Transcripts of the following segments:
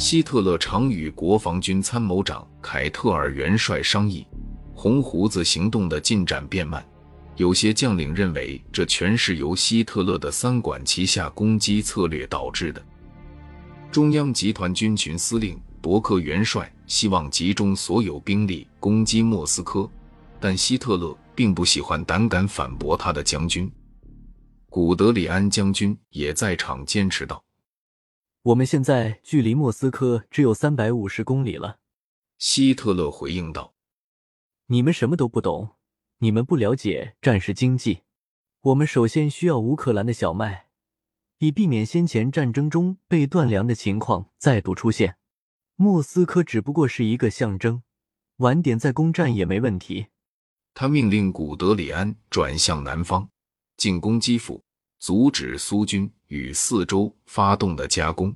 希特勒常与国防军参谋长凯特尔元帅商议，红胡子行动的进展变慢。有些将领认为，这全是由希特勒的三管齐下攻击策略导致的。中央集团军群司令伯克元帅希望集中所有兵力攻击莫斯科，但希特勒并不喜欢胆敢反驳他的将军。古德里安将军也在场坚持道：“我们现在距离莫斯科只有三百五十公里了。”希特勒回应道：“你们什么都不懂。”你们不了解战时经济，我们首先需要乌克兰的小麦，以避免先前战争中被断粮的情况再度出现。莫斯科只不过是一个象征，晚点再攻占也没问题。他命令古德里安转向南方，进攻基辅，阻止苏军与四周发动的夹攻，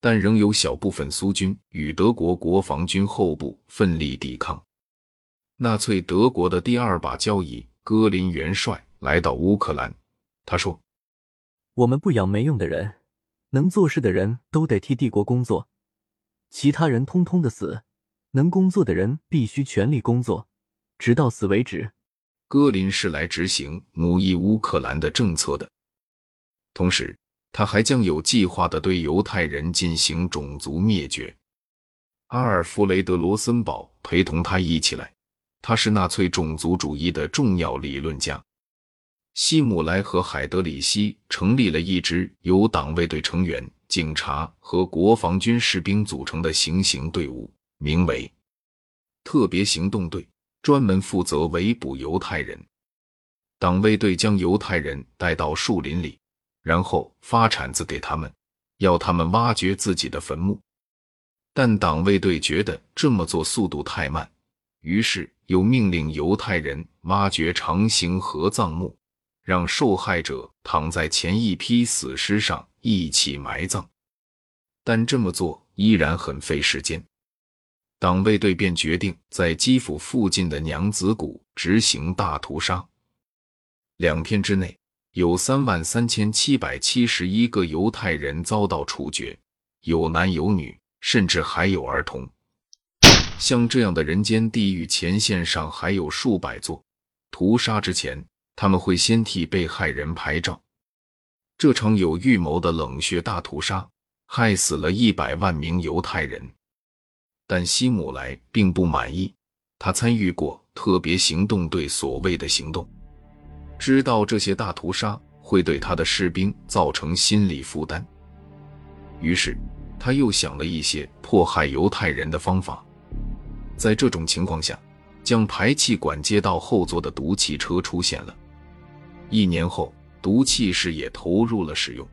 但仍有小部分苏军与德国国防军后部奋力抵抗。纳粹德国的第二把交椅戈林元帅来到乌克兰，他说：“我们不养没用的人，能做事的人都得替帝国工作，其他人通通的死。能工作的人必须全力工作，直到死为止。”戈林是来执行奴役乌克兰的政策的，同时他还将有计划的对犹太人进行种族灭绝。阿尔弗雷德·罗森堡陪同他一起来。他是纳粹种族主义的重要理论家。希姆莱和海德里希成立了一支由党卫队成员、警察和国防军士兵组成的行刑队伍，名为“特别行动队”，专门负责围捕犹太人。党卫队将犹太人带到树林里，然后发铲子给他们，要他们挖掘自己的坟墓。但党卫队觉得这么做速度太慢，于是。又命令犹太人挖掘长形合葬墓，让受害者躺在前一批死尸上一起埋葬。但这么做依然很费时间。党卫队便决定在基辅附近的娘子谷执行大屠杀。两天之内，有三万三千七百七十一个犹太人遭到处决，有男有女，甚至还有儿童。像这样的人间地狱前线上还有数百座。屠杀之前，他们会先替被害人拍照。这场有预谋的冷血大屠杀害死了一百万名犹太人。但希姆莱并不满意，他参与过特别行动队所谓的行动，知道这些大屠杀会对他的士兵造成心理负担，于是他又想了一些迫害犹太人的方法。在这种情况下，将排气管接到后座的毒气车出现了。一年后，毒气室也投入了使用。